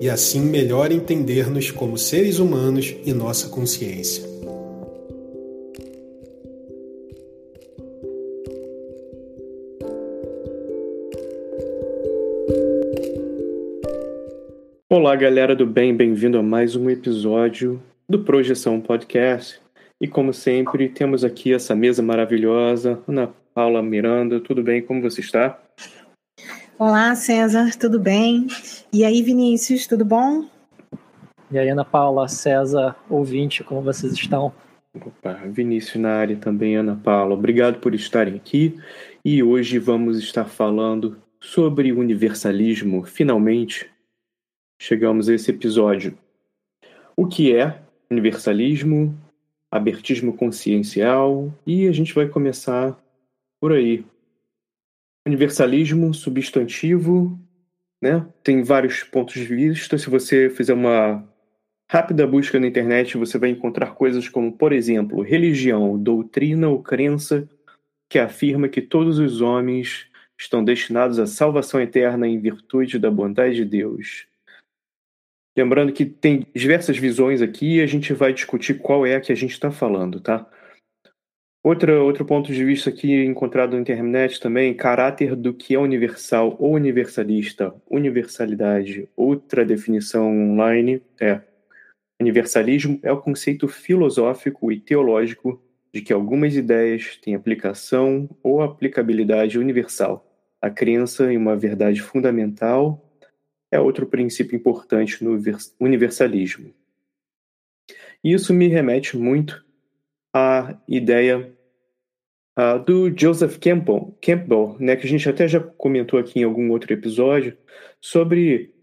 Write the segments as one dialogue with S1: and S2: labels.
S1: e assim melhor entender-nos como seres humanos e nossa consciência.
S2: Olá, galera do bem, bem-vindo a mais um episódio do Projeção Podcast. E como sempre, temos aqui essa mesa maravilhosa, Ana Paula Miranda, tudo bem? Como você está?
S3: Olá, César, tudo bem? E aí, Vinícius, tudo bom?
S4: E aí, Ana Paula, César, ouvinte, como vocês estão?
S2: Opa, Vinícius na área também, Ana Paula. Obrigado por estarem aqui. E hoje vamos estar falando sobre universalismo. Finalmente, chegamos a esse episódio. O que é universalismo, abertismo consciencial, e a gente vai começar por aí. Universalismo, substantivo, né? Tem vários pontos de vista. Se você fizer uma rápida busca na internet, você vai encontrar coisas como, por exemplo, religião, doutrina ou crença que afirma que todos os homens estão destinados à salvação eterna em virtude da bondade de Deus. Lembrando que tem diversas visões aqui e a gente vai discutir qual é a que a gente está falando, tá? Outra, outro ponto de vista aqui encontrado na internet também, caráter do que é universal ou universalista, universalidade. Outra definição online é universalismo é o conceito filosófico e teológico de que algumas ideias têm aplicação ou aplicabilidade universal. A crença em uma verdade fundamental é outro princípio importante no universalismo. Isso me remete muito a ideia uh, do Joseph Campbell, Campbell né, que a gente até já comentou aqui em algum outro episódio, sobre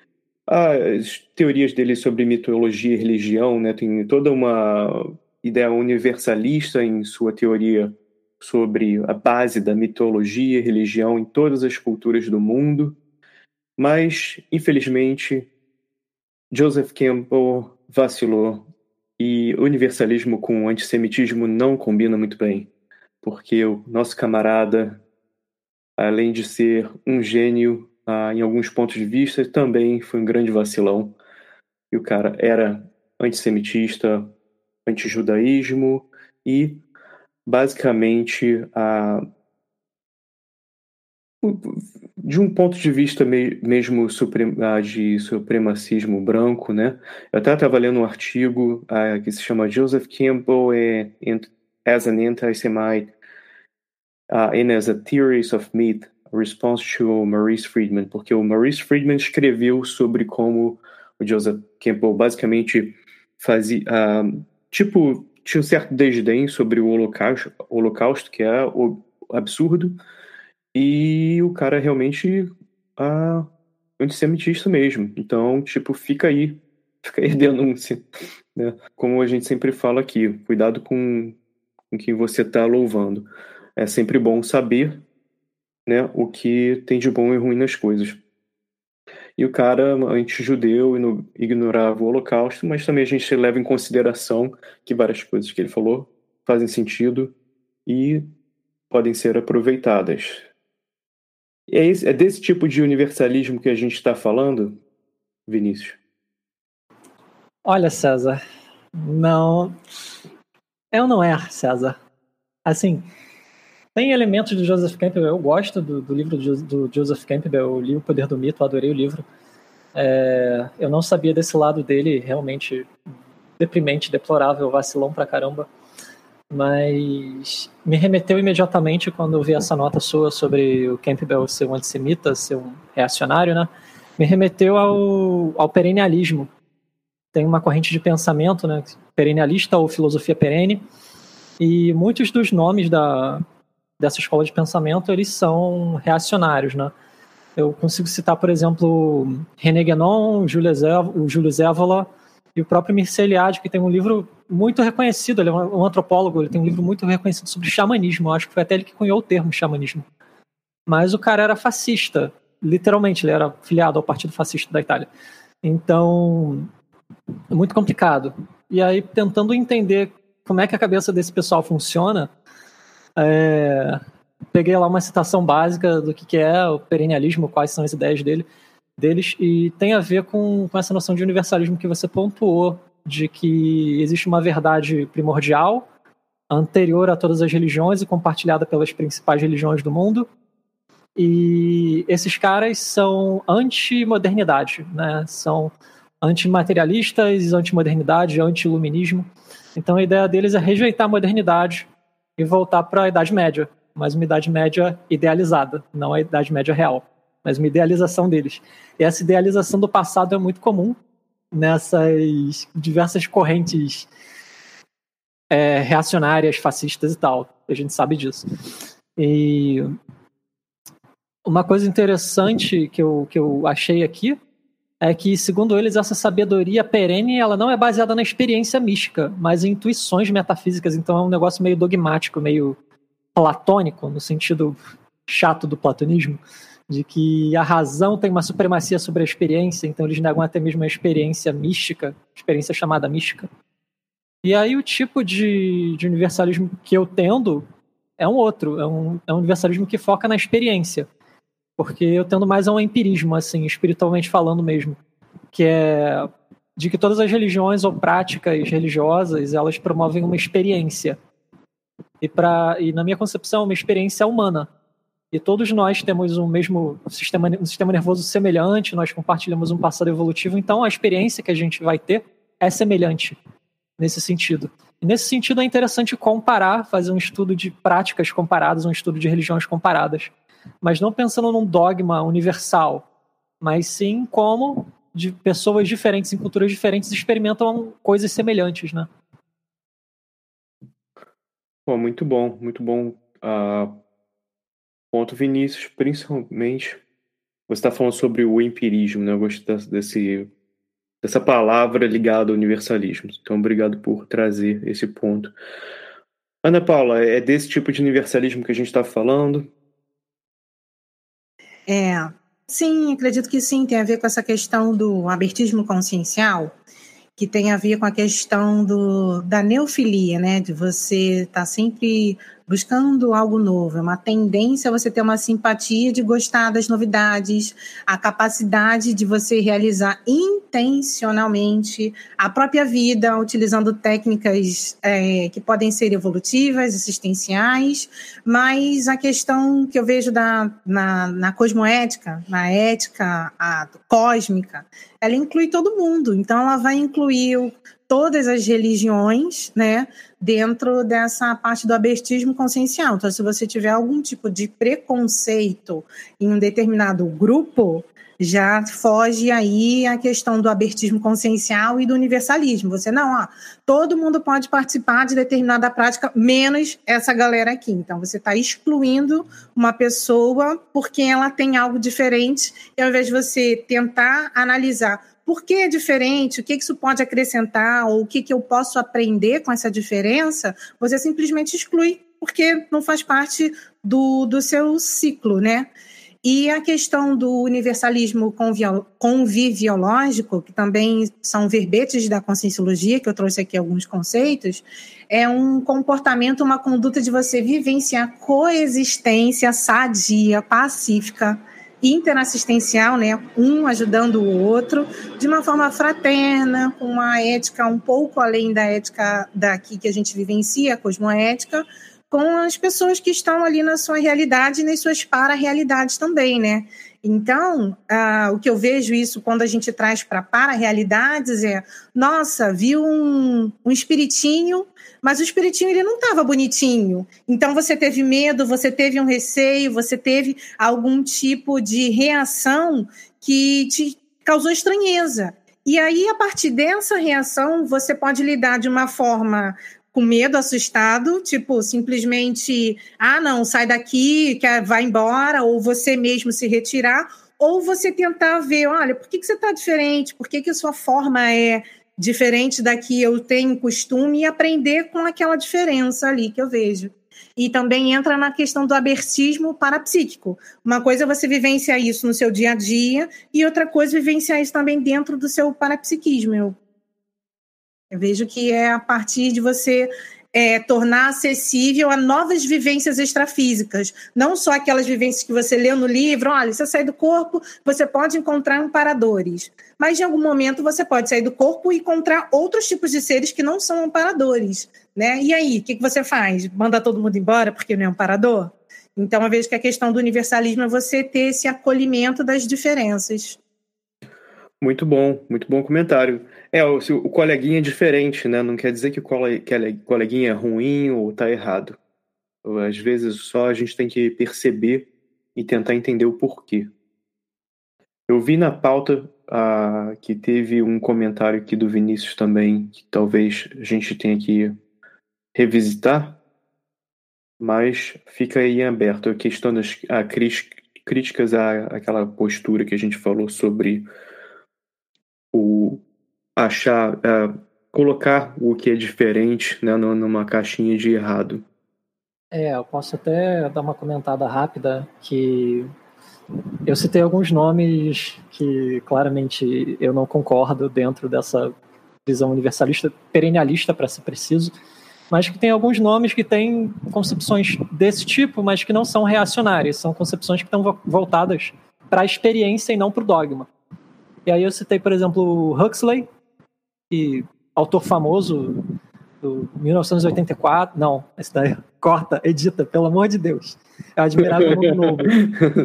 S2: as teorias dele sobre mitologia e religião. Né, tem toda uma ideia universalista em sua teoria sobre a base da mitologia e religião em todas as culturas do mundo. Mas, infelizmente, Joseph Campbell vacilou e universalismo com antissemitismo não combina muito bem, porque o nosso camarada, além de ser um gênio ah, em alguns pontos de vista, também foi um grande vacilão. E o cara era antissemitista, antijudaísmo e basicamente a de um ponto de vista mesmo ah, de supremacismo branco, né? Eu até estava lendo um artigo uh, que se chama Joseph Campbell as an anti-Semite uh, and as a theorist of myth, response to Maurice Friedman, porque o Maurice Friedman escreveu sobre como o Joseph Campbell basicamente fazia, tipo, tinha um certo desdém sobre o holocausto, holocausto que é absurdo, e o cara realmente uh, antissemitista mesmo. Então, tipo, fica aí, fica aí a denúncia. Né? Como a gente sempre fala aqui, cuidado com, com quem você está louvando. É sempre bom saber né, o que tem de bom e ruim nas coisas. E o cara, anti-judeu, ignorava o Holocausto, mas também a gente leva em consideração que várias coisas que ele falou fazem sentido e podem ser aproveitadas. É, esse, é desse tipo de universalismo que a gente está falando, Vinícius?
S4: Olha, César, não. Eu não é, César. Assim, tem elementos do Joseph Campbell, eu gosto do, do livro do, Joseph Campbell, eu li O Poder do Mito, adorei o livro. É, eu não sabia desse lado dele, realmente deprimente, deplorável, vacilão pra caramba. Mas me remeteu imediatamente quando eu vi essa nota sua sobre o Campbell ser um antissemita, ser um reacionário, né? Me remeteu ao, ao perennialismo, tem uma corrente de pensamento, né, perennialista ou filosofia perene, e muitos dos nomes da, dessa escola de pensamento, eles são reacionários, né? Eu consigo citar, por exemplo, René Guénon, o Júlio Zévola e o próprio Mircea Eliade, que tem um livro muito reconhecido, ele é um antropólogo, ele tem um livro muito reconhecido sobre xamanismo, eu acho que foi até ele que cunhou o termo xamanismo. Mas o cara era fascista, literalmente, ele era filiado ao Partido Fascista da Itália. Então, é muito complicado. E aí, tentando entender como é que a cabeça desse pessoal funciona, é, peguei lá uma citação básica do que, que é o perennialismo, quais são as ideias dele, deles, e tem a ver com, com essa noção de universalismo que você pontuou, de que existe uma verdade primordial, anterior a todas as religiões e compartilhada pelas principais religiões do mundo. E esses caras são anti-modernidade, né? São antimaterialistas, antimodernidade, anti-iluminismo. Então a ideia deles é rejeitar a modernidade e voltar para a Idade Média, mas uma Idade Média idealizada, não a Idade Média real, mas uma idealização deles. E essa idealização do passado é muito comum nessas diversas correntes é, reacionárias, fascistas e tal. A gente sabe disso. E uma coisa interessante que eu, que eu achei aqui é que, segundo eles, essa sabedoria perene ela não é baseada na experiência mística, mas em intuições metafísicas. Então é um negócio meio dogmático, meio platônico, no sentido chato do platonismo, de que a razão tem uma supremacia sobre a experiência, então eles negam até mesmo a experiência mística, experiência chamada mística. E aí o tipo de, de universalismo que eu tendo é um outro, é um, é um universalismo que foca na experiência. Porque eu tendo mais a um empirismo, assim, espiritualmente falando mesmo. Que é de que todas as religiões ou práticas religiosas, elas promovem uma experiência. E, pra, e na minha concepção, uma experiência humana. E todos nós temos um mesmo sistema, um sistema nervoso semelhante, nós compartilhamos um passado evolutivo, então a experiência que a gente vai ter é semelhante nesse sentido. E nesse sentido é interessante comparar, fazer um estudo de práticas comparadas, um estudo de religiões comparadas mas não pensando num dogma universal, mas sim como de pessoas diferentes em culturas diferentes experimentam coisas semelhantes, né?
S2: Pô, muito bom, muito bom. Uh, ponto Vinícius, principalmente você está falando sobre o empirismo, né? Eu gosto desse, dessa palavra ligada ao universalismo. Então, obrigado por trazer esse ponto. Ana Paula, é desse tipo de universalismo que a gente está falando?
S3: É, sim, acredito que sim, tem a ver com essa questão do abertismo consciencial, que tem a ver com a questão do, da neofilia, né? De você estar tá sempre buscando algo novo. É uma tendência você ter uma simpatia de gostar das novidades, a capacidade de você realizar intencionalmente a própria vida, utilizando técnicas é, que podem ser evolutivas, existenciais, mas a questão que eu vejo da, na, na cosmoética, na ética a, cósmica, ela inclui todo mundo. Então, ela vai incluir o todas as religiões, né, dentro dessa parte do abertismo consciencial. Então, se você tiver algum tipo de preconceito em um determinado grupo, já foge aí a questão do abertismo consciencial e do universalismo. Você não, ó, todo mundo pode participar de determinada prática, menos essa galera aqui. Então, você está excluindo uma pessoa porque ela tem algo diferente, e ao invés de você tentar analisar por que é diferente, o que isso pode acrescentar, ou o que, que eu posso aprender com essa diferença, você simplesmente exclui, porque não faz parte do, do seu ciclo, né? E a questão do universalismo conviviológico, que também são verbetes da conscienciologia, que eu trouxe aqui alguns conceitos, é um comportamento, uma conduta de você vivenciar coexistência sadia, pacífica, interassistencial, né? um ajudando o outro, de uma forma fraterna, com uma ética um pouco além da ética daqui que a gente vivencia, a cosmoética, com as pessoas que estão ali na sua realidade e nas suas para-realidades também, né? Então, ah, o que eu vejo isso quando a gente traz para para-realidades é, nossa, viu um, um espiritinho, mas o espiritinho ele não estava bonitinho. Então você teve medo, você teve um receio, você teve algum tipo de reação que te causou estranheza. E aí, a partir dessa reação, você pode lidar de uma forma com medo, assustado, tipo, simplesmente, ah, não, sai daqui, quer, vai embora, ou você mesmo se retirar, ou você tentar ver, olha, por que, que você está diferente? Por que, que a sua forma é diferente da que eu tenho costume e aprender com aquela diferença ali que eu vejo. E também entra na questão do abertismo parapsíquico. Uma coisa é você vivenciar isso no seu dia a dia, e outra coisa é vivenciar isso também dentro do seu parapsiquismo. Eu eu vejo que é a partir de você é, tornar acessível a novas vivências extrafísicas, não só aquelas vivências que você leu no livro, olha, você sai do corpo, você pode encontrar amparadores, mas em algum momento você pode sair do corpo e encontrar outros tipos de seres que não são amparadores, né? E aí, o que, que você faz? Manda todo mundo embora porque não é amparador? Então, eu vejo que a questão do universalismo é você ter esse acolhimento das diferenças.
S2: Muito bom, muito bom comentário. É, o, o coleguinha é diferente, né? Não quer dizer que o coleguinha é ruim ou tá errado. Às vezes só a gente tem que perceber e tentar entender o porquê. Eu vi na pauta ah, que teve um comentário aqui do Vinícius também, que talvez a gente tenha que revisitar, mas fica aí em aberto a questão das a, críticas à, àquela postura que a gente falou sobre o achar, uh, colocar o que é diferente né, numa caixinha de errado.
S4: É, eu posso até dar uma comentada rápida que eu citei alguns nomes que claramente eu não concordo dentro dessa visão universalista, perennialista para ser preciso, mas que tem alguns nomes que têm concepções desse tipo, mas que não são reacionárias, são concepções que estão voltadas para a experiência e não para o dogma. E aí eu citei, por exemplo, Huxley, que autor famoso do 1984. Não, esse daí corta, edita, pelo amor de Deus. É Admirável Mundo Novo.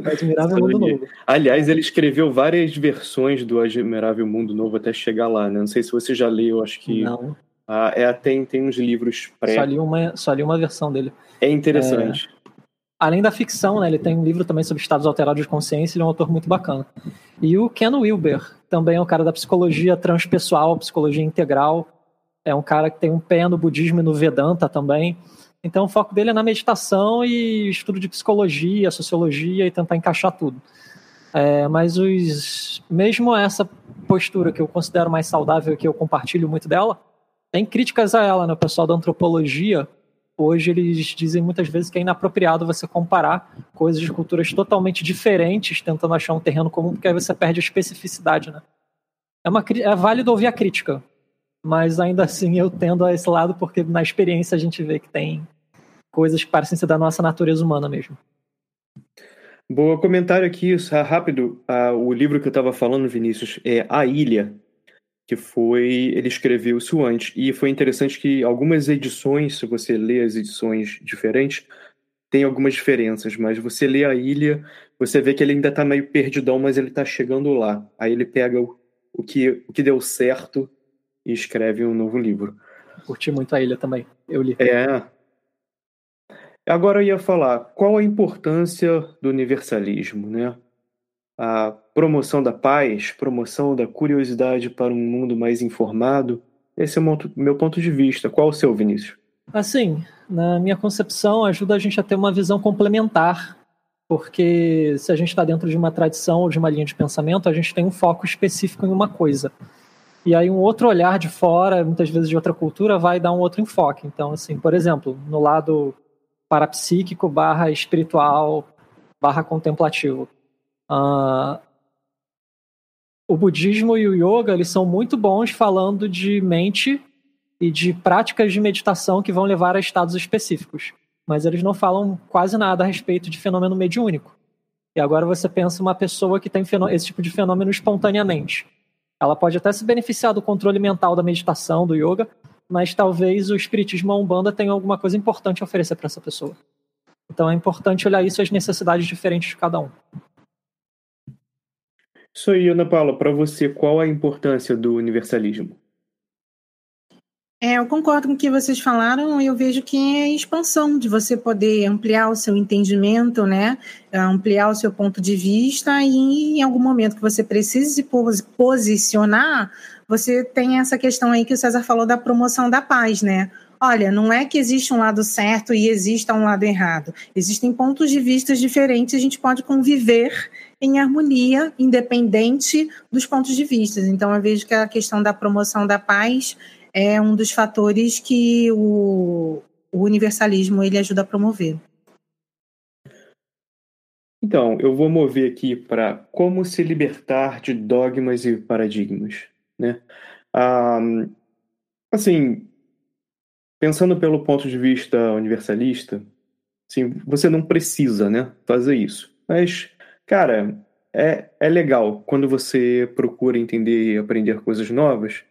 S4: É Admirável Mundo Novo.
S2: Aliás, ele escreveu várias versões do Admirável Mundo Novo até chegar lá, né? Não sei se você já leu, acho que.
S4: Não.
S2: Ah, é, tem, tem uns livros pré.
S4: Só li uma, só li uma versão dele.
S2: É interessante.
S4: Além da ficção, né, ele tem um livro também sobre estados alterados de consciência, ele é um autor muito bacana. E o Ken Wilber, também é um cara da psicologia transpessoal, psicologia integral. É um cara que tem um pé no budismo e no Vedanta também. Então o foco dele é na meditação e estudo de psicologia, sociologia e tentar encaixar tudo. É, mas os, mesmo essa postura que eu considero mais saudável, que eu compartilho muito dela, tem críticas a ela, né? O pessoal da antropologia, hoje eles dizem muitas vezes que é inapropriado você comparar coisas de culturas totalmente diferentes, tentando achar um terreno comum, porque aí você perde a especificidade, né? É, uma, é válido ouvir a crítica, mas ainda assim eu tendo a esse lado porque na experiência a gente vê que tem coisas que parecem ser da nossa natureza humana mesmo.
S2: Boa comentário aqui, rápido. Ah, o livro que eu estava falando, Vinícius, é A Ilha, que foi ele escreveu isso antes e foi interessante que algumas edições, se você lê as edições diferentes, tem algumas diferenças, mas você lê a ilha, você vê que ele ainda está meio perdidão, mas ele está chegando lá. Aí ele pega o, o, que, o que deu certo e escreve um novo livro.
S4: Curti muito a ilha também. Eu li.
S2: É. Agora eu ia falar qual a importância do universalismo, né? A promoção da paz, promoção da curiosidade para um mundo mais informado. Esse é o meu ponto de vista. Qual o seu, Vinícius?
S4: Assim, na minha concepção, ajuda a gente a ter uma visão complementar, porque se a gente está dentro de uma tradição ou de uma linha de pensamento, a gente tem um foco específico em uma coisa. E aí um outro olhar de fora, muitas vezes de outra cultura, vai dar um outro enfoque. Então, assim, por exemplo, no lado parapsíquico barra espiritual barra contemplativo. Uh, o budismo e o yoga eles são muito bons falando de mente e de práticas de meditação que vão levar a estados específicos, mas eles não falam quase nada a respeito de fenômeno mediúnico. E agora você pensa uma pessoa que tem esse tipo de fenômeno espontaneamente. Ela pode até se beneficiar do controle mental da meditação, do yoga, mas talvez o espiritismo a umbanda tenha alguma coisa importante a oferecer para essa pessoa. Então é importante olhar isso as necessidades diferentes de cada um.
S2: Isso aí, Ana Paula, para você, qual a importância do universalismo?
S3: É, eu concordo com o que vocês falaram. Eu vejo que é expansão de você poder ampliar o seu entendimento, né? Ampliar o seu ponto de vista e em algum momento que você precise se posicionar, você tem essa questão aí que o César falou da promoção da paz, né? Olha, não é que existe um lado certo e exista um lado errado. Existem pontos de vista diferentes, a gente pode conviver em harmonia, independente dos pontos de vista. Então, eu vejo que a questão da promoção da paz é um dos fatores que o, o universalismo ele ajuda a promover.
S2: Então, eu vou mover aqui para como se libertar de dogmas e paradigmas, né? Ah, assim, pensando pelo ponto de vista universalista, assim, você não precisa, né, fazer isso. Mas, cara, é, é legal quando você procura entender e aprender coisas novas,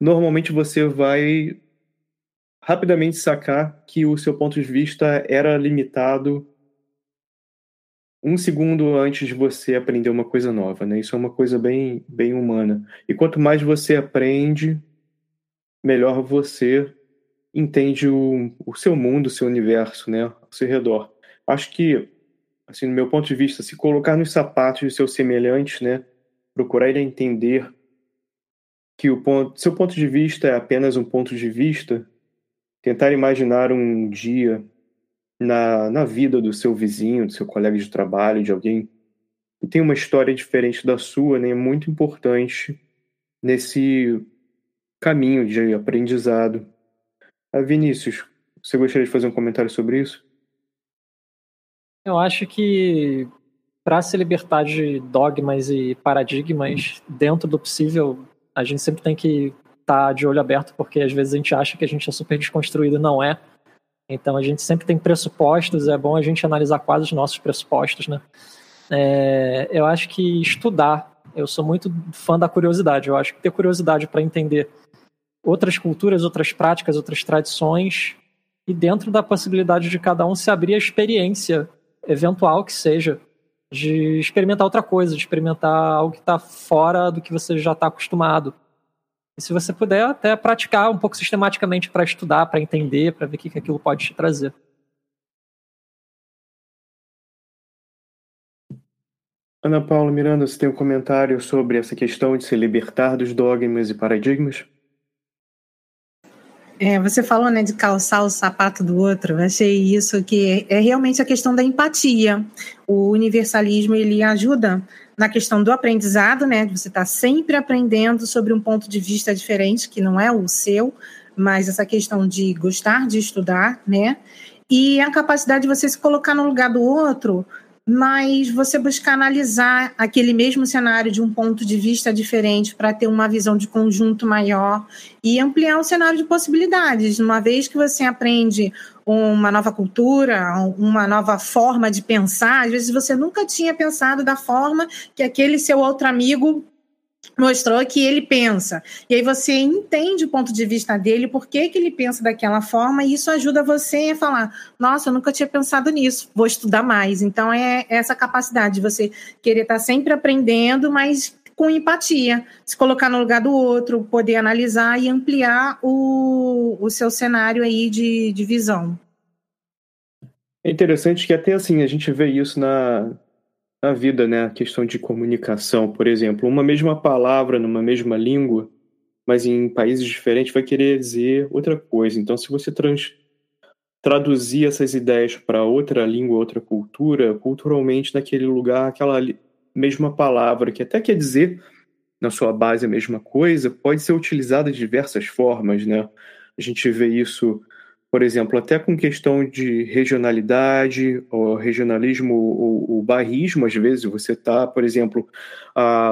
S2: normalmente você vai rapidamente sacar que o seu ponto de vista era limitado um segundo antes de você aprender uma coisa nova, né? Isso é uma coisa bem, bem humana. E quanto mais você aprende, melhor você entende o, o seu mundo, o seu universo, né? Ao seu redor. Acho que, assim, no meu ponto de vista, se colocar nos sapatos de seus semelhantes, né? Procurar entender que o ponto, seu ponto de vista é apenas um ponto de vista, tentar imaginar um dia na, na vida do seu vizinho, do seu colega de trabalho, de alguém que tem uma história diferente da sua, né, é muito importante nesse caminho de aprendizado. Ah, Vinícius, você gostaria de fazer um comentário sobre isso?
S4: Eu acho que para se libertar de dogmas e paradigmas dentro do possível, a gente sempre tem que estar tá de olho aberto, porque às vezes a gente acha que a gente é super desconstruído e não é. Então a gente sempre tem pressupostos, é bom a gente analisar quais os nossos pressupostos, né? É, eu acho que estudar, eu sou muito fã da curiosidade, eu acho que ter curiosidade para entender outras culturas, outras práticas, outras tradições, e dentro da possibilidade de cada um se abrir a experiência eventual que seja, de experimentar outra coisa, de experimentar algo que está fora do que você já está acostumado. E se você puder, até praticar um pouco sistematicamente para estudar, para entender, para ver o que, que aquilo pode te trazer.
S2: Ana Paula Miranda, você tem um comentário sobre essa questão de se libertar dos dogmas e paradigmas?
S3: É, você falou né, de calçar o sapato do outro. Eu achei isso que é, realmente a questão da empatia. O universalismo ele ajuda na questão do aprendizado, né? Você está sempre aprendendo sobre um ponto de vista diferente, que não é o seu, mas essa questão de gostar de estudar, né? E a capacidade de você se colocar no lugar do outro mas você buscar analisar aquele mesmo cenário de um ponto de vista diferente para ter uma visão de conjunto maior e ampliar o cenário de possibilidades. Uma vez que você aprende uma nova cultura, uma nova forma de pensar, às vezes você nunca tinha pensado da forma que aquele seu outro amigo mostrou que ele pensa. E aí você entende o ponto de vista dele, por que, que ele pensa daquela forma, e isso ajuda você a falar: nossa, eu nunca tinha pensado nisso, vou estudar mais. Então é essa capacidade de você querer estar sempre aprendendo, mas com empatia, se colocar no lugar do outro, poder analisar e ampliar o, o seu cenário aí de, de visão.
S2: É interessante que até assim a gente vê isso na, na vida, né? A questão de comunicação, por exemplo, uma mesma palavra numa mesma língua, mas em países diferentes vai querer dizer outra coisa. Então, se você trans, traduzir essas ideias para outra língua, outra cultura, culturalmente naquele lugar, aquela mesma palavra que até quer dizer na sua base a mesma coisa, pode ser utilizada de diversas formas, né? A gente vê isso por exemplo, até com questão de regionalidade, ou regionalismo ou, ou barrismo, às vezes você está, por exemplo,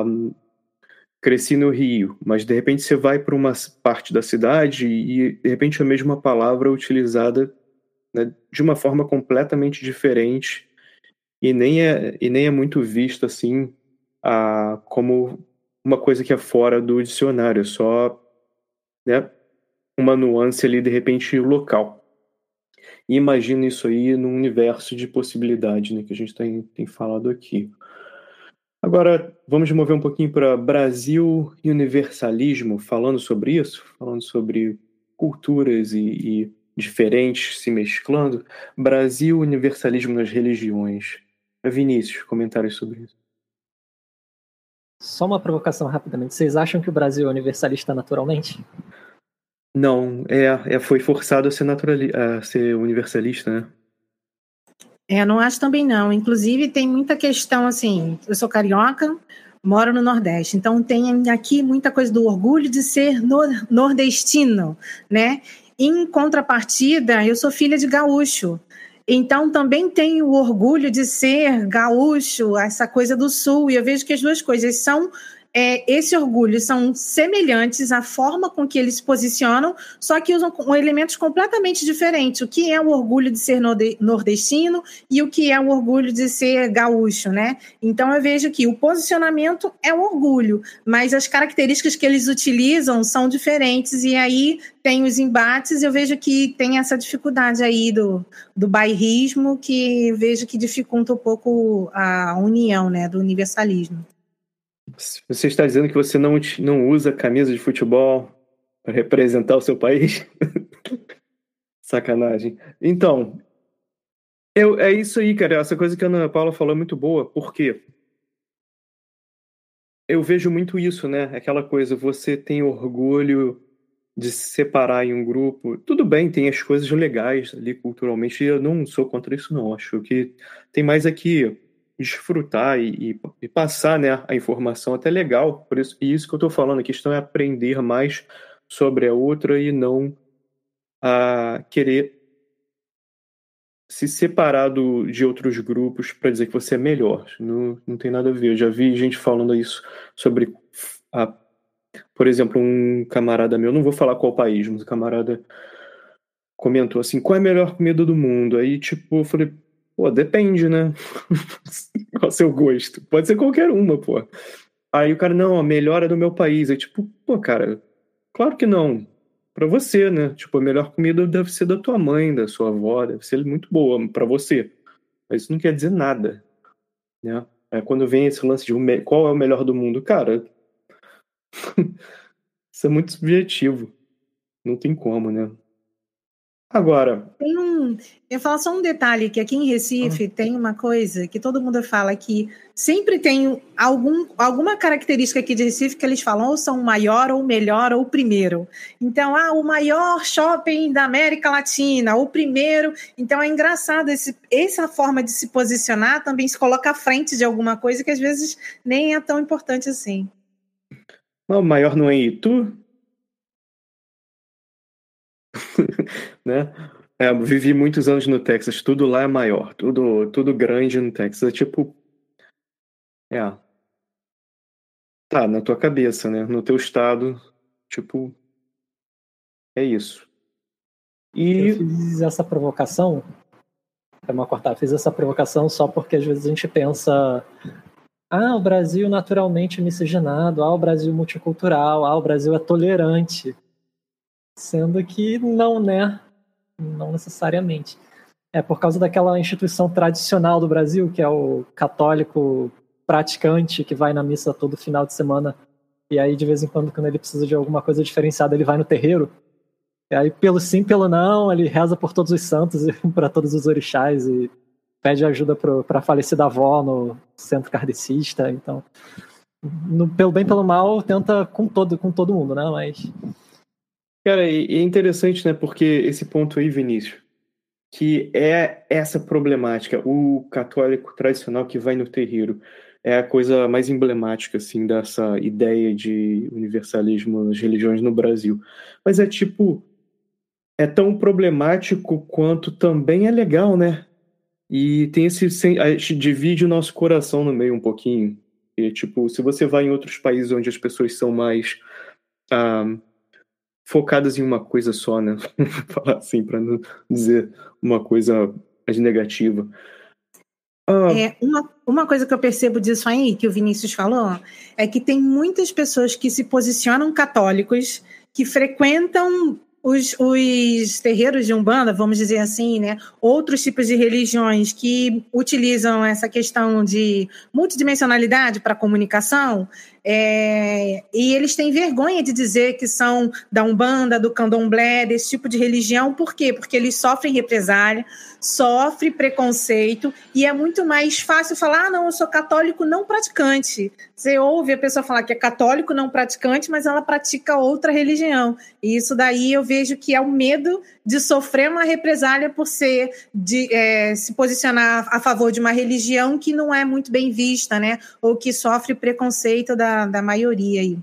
S2: um, cresci no Rio, mas de repente você vai para uma parte da cidade e de repente a mesma palavra é utilizada né, de uma forma completamente diferente e nem é, e nem é muito vista assim a, como uma coisa que é fora do dicionário, só né, uma nuance ali, de repente, local. E imagina isso aí num universo de possibilidade né, que a gente tem, tem falado aqui. Agora, vamos mover um pouquinho para Brasil e universalismo, falando sobre isso, falando sobre culturas e, e diferentes se mesclando. Brasil, universalismo nas religiões. Vinícius, comentários sobre isso.
S4: Só uma provocação rapidamente. Vocês acham que o Brasil é universalista naturalmente?
S2: Não, é, é foi forçado a ser, a ser universalista, né?
S3: É, não acho também não. Inclusive tem muita questão assim. Eu sou carioca, moro no Nordeste, então tem aqui muita coisa do orgulho de ser nor nordestino, né? Em contrapartida, eu sou filha de gaúcho. Então também tenho o orgulho de ser gaúcho, essa coisa do sul, e eu vejo que as duas coisas são é, esse orgulho são semelhantes à forma com que eles se posicionam, só que usam elementos completamente diferentes. O que é o orgulho de ser nordestino e o que é o orgulho de ser gaúcho, né? Então eu vejo que o posicionamento é o orgulho, mas as características que eles utilizam são diferentes e aí tem os embates. Eu vejo que tem essa dificuldade aí do, do bairrismo que vejo que dificulta um pouco a união, né, do universalismo.
S2: Você está dizendo que você não, não usa camisa de futebol para representar o seu país? Sacanagem. Então, eu, é isso aí, cara. Essa coisa que a Ana Paula falou é muito boa. Por quê? Eu vejo muito isso, né? Aquela coisa, você tem orgulho de se separar em um grupo. Tudo bem, tem as coisas legais ali culturalmente. Eu não sou contra isso, não. Acho que tem mais aqui desfrutar e, e, passar né, a informação até legal. Por isso, e isso que eu estou falando, a questão é aprender mais sobre a outra e não a querer se separar do, de outros grupos para dizer que você é melhor. Não, não tem nada a ver. Eu já vi gente falando isso sobre a, por exemplo, um camarada meu, não vou falar qual país, mas um camarada comentou assim, qual é a melhor comida do mundo? Aí, tipo, eu falei, Pô, depende, né? Qual seu gosto? Pode ser qualquer uma, pô. Aí o cara, não, a melhor é do meu país. É tipo, pô, cara, claro que não. Pra você, né? Tipo, a melhor comida deve ser da tua mãe, da sua avó, deve ser muito boa para você. Mas isso não quer dizer nada, né? É quando vem esse lance de qual é o melhor do mundo, cara, isso é muito subjetivo. Não tem como, né? Agora.
S3: Tem um. Eu falo só um detalhe: que aqui em Recife ah. tem uma coisa que todo mundo fala que sempre tem algum, alguma característica aqui de Recife que eles falam ou são o maior, ou o melhor, ou o primeiro. Então, ah, o maior shopping da América Latina, o primeiro. Então é engraçado esse, essa forma de se posicionar também se coloca à frente de alguma coisa que às vezes nem é tão importante assim.
S2: o maior não é Itu? Né? É, vivi muitos anos no Texas, tudo lá é maior, tudo, tudo grande no Texas. É tipo. É. Tá, na tua cabeça, né? No teu estado, tipo. É isso.
S4: E. Eu fiz essa provocação. Para uma cortar, fiz essa provocação só porque às vezes a gente pensa. Ah, o Brasil naturalmente miscigenado, ah, o Brasil multicultural, ah, o Brasil é tolerante. Sendo que não, né? Não necessariamente. É por causa daquela instituição tradicional do Brasil, que é o católico praticante que vai na missa todo final de semana e aí de vez em quando quando ele precisa de alguma coisa diferenciada ele vai no terreiro. E aí pelo sim, pelo não, ele reza por todos os santos e para todos os orixás e pede ajuda para a falecida avó no centro kardecista, então no, pelo bem pelo mal tenta com todo com todo mundo, né? Mas
S2: Cara, e é interessante, né? Porque esse ponto aí, Vinícius, que é essa problemática. O católico tradicional que vai no terreiro é a coisa mais emblemática, assim, dessa ideia de universalismo nas religiões no Brasil. Mas é tipo. É tão problemático quanto também é legal, né? E tem esse. A gente divide o nosso coração no meio um pouquinho. E, tipo, se você vai em outros países onde as pessoas são mais. Ah, focadas em uma coisa só, né? Falar assim, para não dizer uma coisa mais negativa.
S3: Ah. É, uma, uma coisa que eu percebo disso aí, que o Vinícius falou, é que tem muitas pessoas que se posicionam católicos, que frequentam os, os terreiros de Umbanda, vamos dizer assim, né, outros tipos de religiões que utilizam essa questão de multidimensionalidade para comunicação, é, e eles têm vergonha de dizer que são da Umbanda, do Candomblé, desse tipo de religião. Por quê? Porque eles sofrem represália, sofrem preconceito e é muito mais fácil falar: ah, não, eu sou católico não praticante. Você ouve a pessoa falar que é católico não praticante, mas ela pratica outra religião. E isso daí eu vejo que é o medo de sofrer uma represália por ser de é, se posicionar a favor de uma religião que não é muito bem vista, né? Ou que sofre preconceito da, da maioria aí.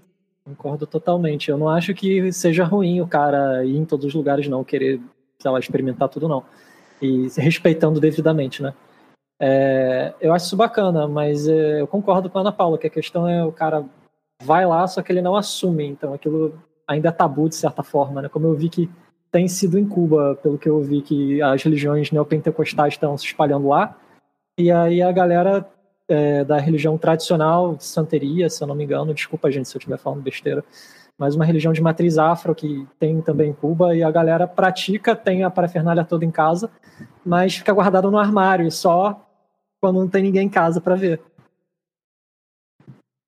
S4: Concordo totalmente. Eu não acho que seja ruim o cara ir em todos os lugares, não, querer, sei lá, experimentar tudo, não. E respeitando devidamente, né? É, eu acho isso bacana, mas é, eu concordo com a Ana Paula, que a questão é o cara vai lá, só que ele não assume, então aquilo ainda é tabu de certa forma, né? Como eu vi que tem sido em Cuba, pelo que eu vi que as religiões neopentecostais estão se espalhando lá. E aí a galera é, da religião tradicional, santeria, se eu não me engano, desculpa gente se eu estiver falando besteira, mas uma religião de matriz afro que tem também em Cuba e a galera pratica, tem a parafernália toda em casa, mas fica guardado no armário, só quando não tem ninguém em casa para ver.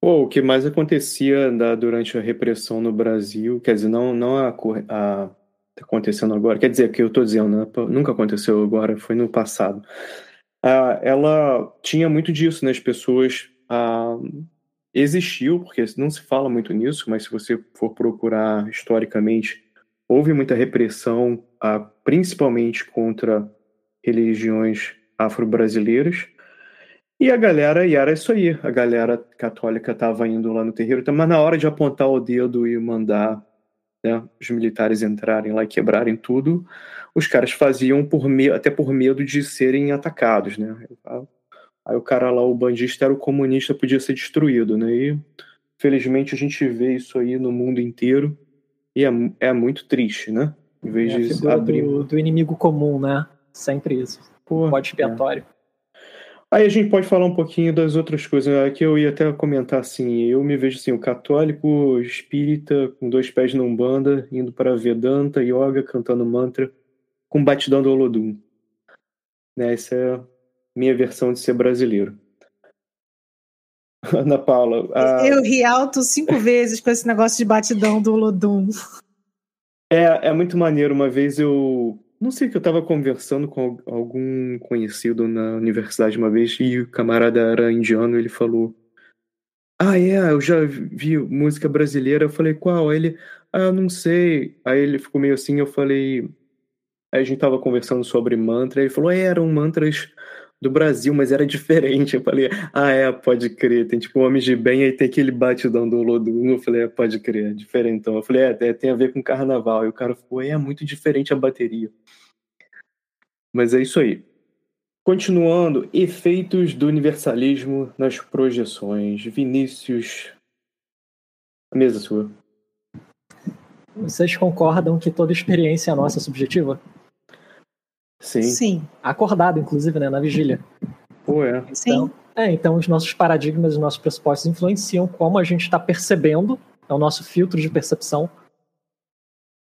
S2: Pô, o que mais acontecia da, durante a repressão no Brasil, quer dizer, não, não a, a Tá acontecendo agora, quer dizer, que eu estou dizendo, né? nunca aconteceu agora, foi no passado. Ah, ela tinha muito disso, né? As pessoas. Ah, existiu, porque não se fala muito nisso, mas se você for procurar historicamente, houve muita repressão, ah, principalmente contra religiões afro-brasileiras. E a galera, e era isso aí, a galera católica estava indo lá no terreiro, mas na hora de apontar o dedo e mandar né, os militares entrarem lá e quebrarem tudo, os caras faziam por me até por medo de serem atacados, né? Aí o cara lá, o bandista era o comunista, podia ser destruído, né? E felizmente a gente vê isso aí no mundo inteiro e é, é muito triste, né?
S4: Em vez é de abrir do, do, inimigo comum, né? Sempre isso. Pô, Pode expiatório. É.
S2: Aí a gente pode falar um pouquinho das outras coisas. Aqui eu ia até comentar assim, eu me vejo assim, o católico espírita com dois pés na Umbanda, indo para Vedanta, Yoga, cantando mantra, com batidão do Olodum. Né, essa é a minha versão de ser brasileiro. Ana Paula.
S3: A... Eu ri alto cinco vezes com esse negócio de batidão do Olodum.
S2: É, é muito maneiro. Uma vez eu não sei que eu estava conversando com algum conhecido na universidade uma vez e o camarada era indiano, ele falou: "Ah, é, eu já vi música brasileira". Eu falei: "Qual?". Aí ele: "Ah, não sei". Aí ele ficou meio assim, eu falei: Aí a gente tava conversando sobre mantra, ele falou: é, "Eram mantras do Brasil, mas era diferente". Eu falei: "Ah, é, pode crer. Tem tipo Homens de Bem, aí tem aquele batidão do Lodum". Eu falei: é, "Pode crer, é diferentão". Eu falei: "É, é, tem a ver com carnaval". E o cara falou: "É, é muito diferente a bateria". Mas é isso aí. Continuando, efeitos do universalismo nas projeções. Vinícius, a mesa sua.
S4: Vocês concordam que toda experiência é nossa subjetiva?
S2: Sim.
S3: Sim.
S4: Acordado, inclusive, né, na vigília.
S2: Pô, é.
S4: Então, Sim. É, então os nossos paradigmas, os nossos pressupostos influenciam como a gente está percebendo, é o nosso filtro de percepção.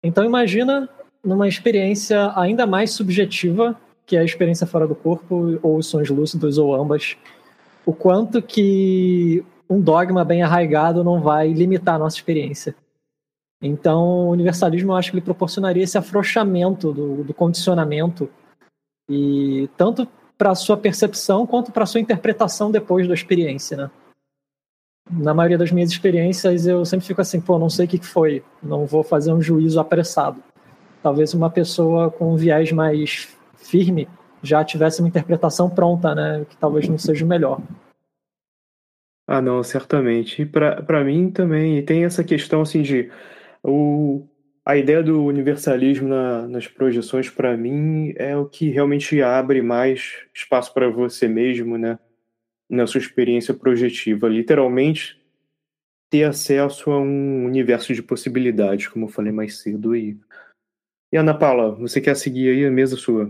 S4: Então imagina numa experiência ainda mais subjetiva, que é a experiência fora do corpo, ou os sonhos lúcidos, ou ambas. o quanto que um dogma bem arraigado não vai limitar a nossa experiência. Então, o universalismo eu acho que ele proporcionaria esse afrouxamento do, do condicionamento, e tanto para sua percepção quanto para sua interpretação depois da experiência, né? Na maioria das minhas experiências, eu sempre fico assim, pô, não sei o que foi, não vou fazer um juízo apressado. Talvez uma pessoa com um viés mais firme já tivesse uma interpretação pronta, né? Que talvez não seja o melhor.
S2: Ah, não, certamente. Para mim também, e tem essa questão assim de o, a ideia do universalismo na, nas projeções, para mim, é o que realmente abre mais espaço para você mesmo, né? Na sua experiência projetiva. Literalmente, ter acesso a um universo de possibilidades, como eu falei mais cedo aí. E Ana Paula, você quer seguir aí a mesa sua?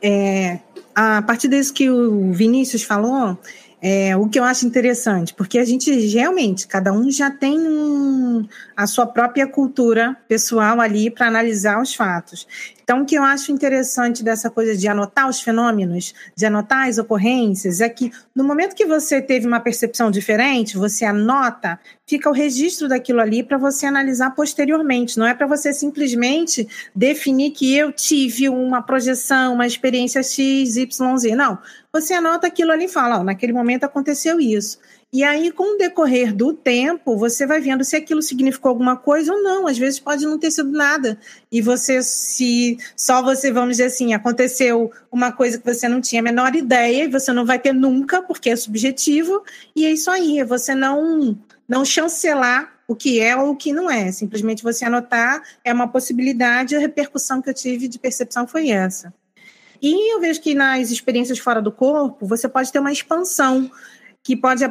S3: É, a partir disso que o Vinícius falou, é, o que eu acho interessante, porque a gente realmente, cada um já tem um, a sua própria cultura pessoal ali para analisar os fatos. Então, o que eu acho interessante dessa coisa de anotar os fenômenos, de anotar as ocorrências, é que no momento que você teve uma percepção diferente, você anota, fica o registro daquilo ali para você analisar posteriormente. Não é para você simplesmente definir que eu tive uma projeção, uma experiência X, Y, Z. Não. Você anota aquilo ali e fala, oh, naquele momento aconteceu isso. E aí, com o decorrer do tempo, você vai vendo se aquilo significou alguma coisa ou não. Às vezes pode não ter sido nada. E você, se só você, vamos dizer assim, aconteceu uma coisa que você não tinha a menor ideia, e você não vai ter nunca, porque é subjetivo, e é isso aí, é você não, não chancelar o que é ou o que não é. Simplesmente você anotar é uma possibilidade, a repercussão que eu tive de percepção foi essa. E eu vejo que nas experiências fora do corpo, você pode ter uma expansão que pode,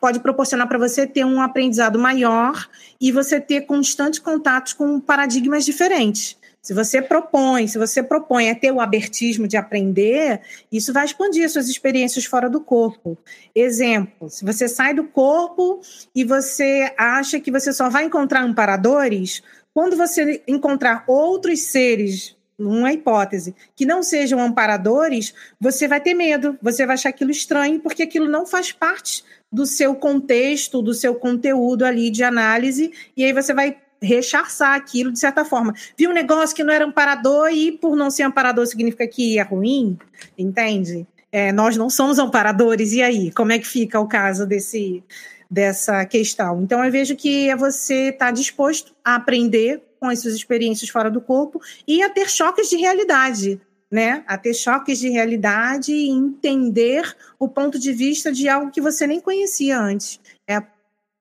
S3: pode proporcionar para você ter um aprendizado maior e você ter constantes contatos com paradigmas diferentes. Se você propõe, se você propõe a ter o abertismo de aprender, isso vai expandir suas experiências fora do corpo. Exemplo, se você sai do corpo e você acha que você só vai encontrar amparadores, quando você encontrar outros seres uma hipótese, que não sejam amparadores, você vai ter medo, você vai achar aquilo estranho, porque aquilo não faz parte do seu contexto, do seu conteúdo ali de análise, e aí você vai rechaçar aquilo de certa forma. Viu um negócio que não era amparador e por não ser amparador significa que é ruim, entende? É, nós não somos amparadores, e aí? Como é que fica o caso desse, dessa questão? Então, eu vejo que é você estar tá disposto a aprender com as suas experiências fora do corpo e a ter choques de realidade, né? A ter choques de realidade e entender o ponto de vista de algo que você nem conhecia antes. É a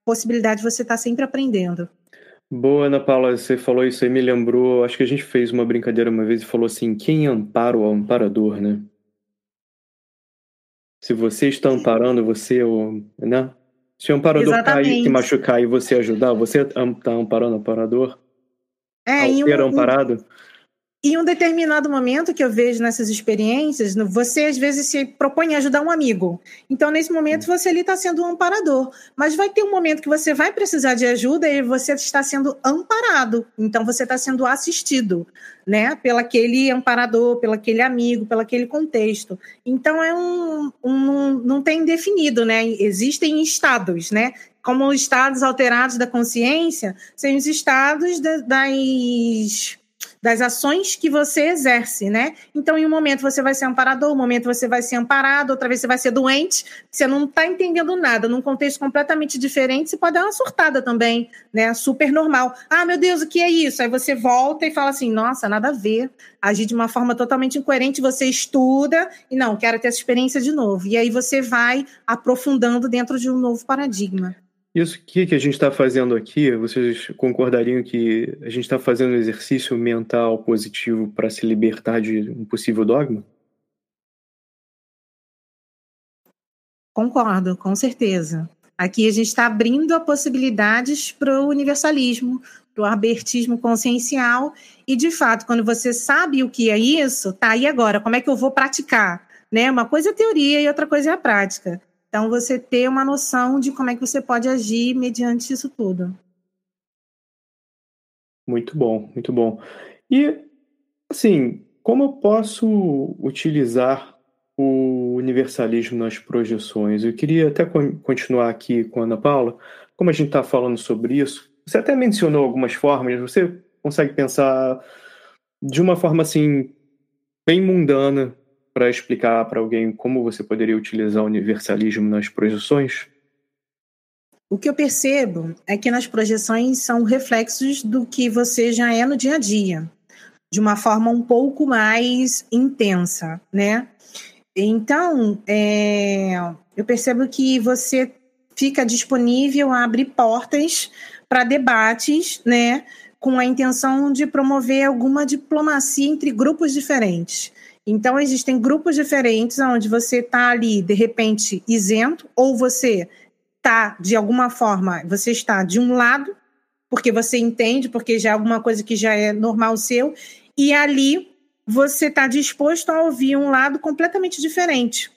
S3: possibilidade de você estar sempre aprendendo.
S2: Boa, Ana Paula, você falou isso aí, me lembrou. Acho que a gente fez uma brincadeira uma vez e falou assim: quem ampara o amparador, né? Se você está amparando, você, né? Se o amparador Exatamente. cair, se machucar e você ajudar, você está amparando o amparador?
S3: É, em um, amparado? Em um determinado momento que eu vejo nessas experiências, você às vezes se propõe a ajudar um amigo. Então, nesse momento, você ali está sendo um amparador. Mas vai ter um momento que você vai precisar de ajuda e você está sendo amparado. Então, você está sendo assistido, né? Pelo aquele amparador, pelo aquele amigo, pelo aquele contexto. Então, é um, um não tem definido, né? Existem estados, né? Como estados alterados da consciência, são os estados das das ações que você exerce, né? Então, em um momento você vai ser amparador, um momento você vai ser amparado, outra vez você vai ser doente, você não está entendendo nada, num contexto completamente diferente, você pode dar uma surtada também, né? Super normal. Ah, meu Deus, o que é isso? Aí você volta e fala assim, nossa, nada a ver, agir de uma forma totalmente incoerente, você estuda e não, quero ter essa experiência de novo. E aí você vai aprofundando dentro de um novo paradigma.
S2: Isso que, que a gente está fazendo aqui, vocês concordariam que a gente está fazendo um exercício mental positivo para se libertar de um possível dogma?
S3: Concordo, com certeza. Aqui a gente está abrindo a possibilidades para o universalismo, para o abertismo consciencial, e de fato, quando você sabe o que é isso, tá aí agora, como é que eu vou praticar? Né? Uma coisa é teoria e outra coisa é a prática. Então, você ter uma noção de como é que você pode agir mediante isso tudo.
S2: Muito bom, muito bom. E, assim, como eu posso utilizar o universalismo nas projeções. Eu queria até continuar aqui com a Ana Paula. Como a gente está falando sobre isso, você até mencionou algumas formas, você consegue pensar de uma forma assim, bem mundana, para explicar para alguém como você poderia utilizar o universalismo nas projeções?
S3: O que eu percebo é que nas projeções são reflexos do que você já é no dia a dia, de uma forma um pouco mais intensa, né? Então, é, eu percebo que você fica disponível a abrir portas para debates, né? Com a intenção de promover alguma diplomacia entre grupos diferentes. Então, existem grupos diferentes onde você está ali, de repente, isento, ou você está, de alguma forma, você está de um lado, porque você entende, porque já é alguma coisa que já é normal seu, e ali você está disposto a ouvir um lado completamente diferente.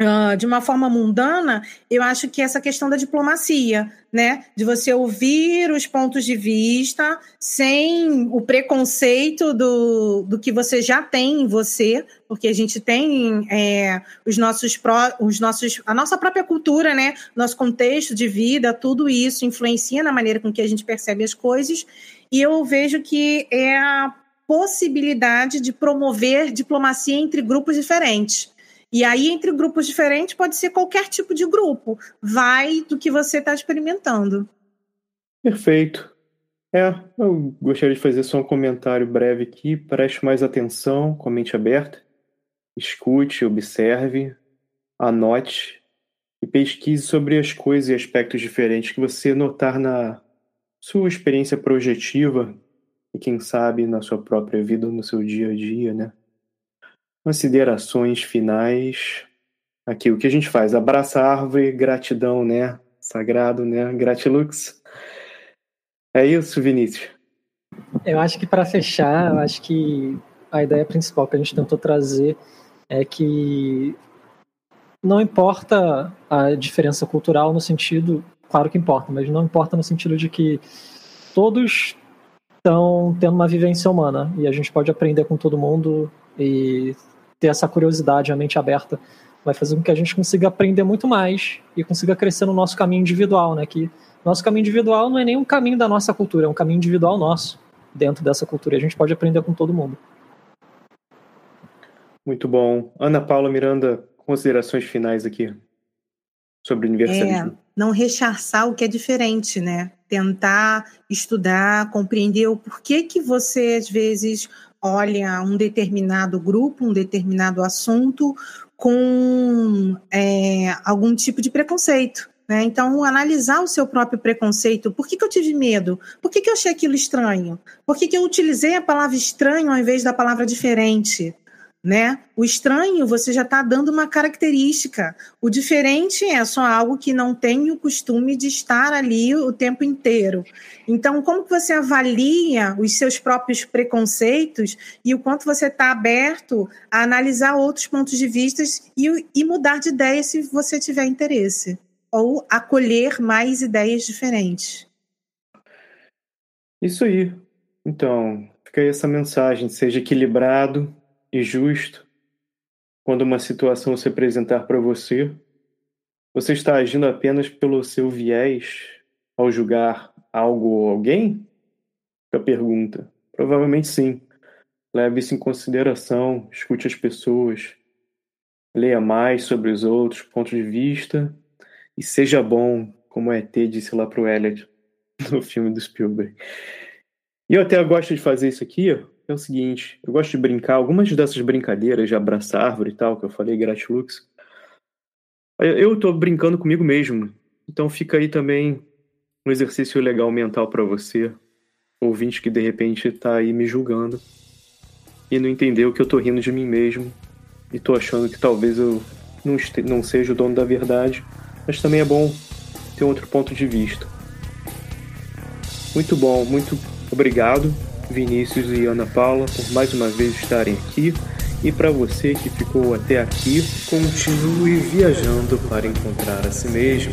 S3: Uh, de uma forma mundana, eu acho que essa questão da diplomacia, né? De você ouvir os pontos de vista sem o preconceito do, do que você já tem em você, porque a gente tem é, os nossos pró, os nossos, a nossa própria cultura, né? Nosso contexto de vida, tudo isso influencia na maneira com que a gente percebe as coisas. E eu vejo que é a possibilidade de promover diplomacia entre grupos diferentes. E aí, entre grupos diferentes, pode ser qualquer tipo de grupo. Vai do que você está experimentando.
S2: Perfeito. É, eu gostaria de fazer só um comentário breve aqui. Preste mais atenção, com a mente aberta. Escute, observe, anote e pesquise sobre as coisas e aspectos diferentes que você notar na sua experiência projetiva e, quem sabe, na sua própria vida no seu dia a dia, né? Considerações finais. Aqui, o que a gente faz? Abraça a árvore, gratidão, né? Sagrado, né? Gratilux. É isso, Vinícius?
S4: Eu acho que para fechar, eu acho que a ideia principal que a gente tentou trazer é que não importa a diferença cultural no sentido, claro que importa, mas não importa no sentido de que todos estão tendo uma vivência humana e a gente pode aprender com todo mundo e ter essa curiosidade, a mente aberta, vai fazer com que a gente consiga aprender muito mais e consiga crescer no nosso caminho individual, né? Que nosso caminho individual não é nem um caminho da nossa cultura, é um caminho individual nosso dentro dessa cultura. E a gente pode aprender com todo mundo.
S2: Muito bom. Ana Paula Miranda, considerações finais aqui sobre o universalismo.
S3: É, não rechaçar o que é diferente, né? Tentar estudar, compreender o porquê que você às vezes olha um determinado grupo, um determinado assunto com é, algum tipo de preconceito. Né? Então, analisar o seu próprio preconceito. Por que, que eu tive medo? Por que, que eu achei aquilo estranho? Por que, que eu utilizei a palavra estranho ao invés da palavra diferente? Né? O estranho você já está dando uma característica. O diferente é só algo que não tem o costume de estar ali o tempo inteiro. Então, como que você avalia os seus próprios preconceitos e o quanto você está aberto a analisar outros pontos de vista e, e mudar de ideia se você tiver interesse? Ou acolher mais ideias diferentes.
S2: Isso aí. Então, fica aí essa mensagem. Seja equilibrado, e justo quando uma situação se apresentar para você? Você está agindo apenas pelo seu viés ao julgar algo ou alguém? A pergunta. Provavelmente sim. Leve isso em consideração, escute as pessoas, leia mais sobre os outros pontos de vista e seja bom, como ET disse lá pro Elliot no filme do Spielberg. E eu até gosto de fazer isso aqui, é o seguinte, eu gosto de brincar, algumas dessas brincadeiras de abraçar árvore e tal, que eu falei, gratilux, eu tô brincando comigo mesmo. Então fica aí também um exercício legal mental para você, ouvinte que de repente tá aí me julgando e não entendeu que eu tô rindo de mim mesmo e tô achando que talvez eu não, não seja o dono da verdade, mas também é bom ter outro ponto de vista. Muito bom, muito obrigado Vinícius e Ana Paula por mais uma vez estarem aqui. E para você que ficou até aqui, continue viajando para encontrar a si mesmo.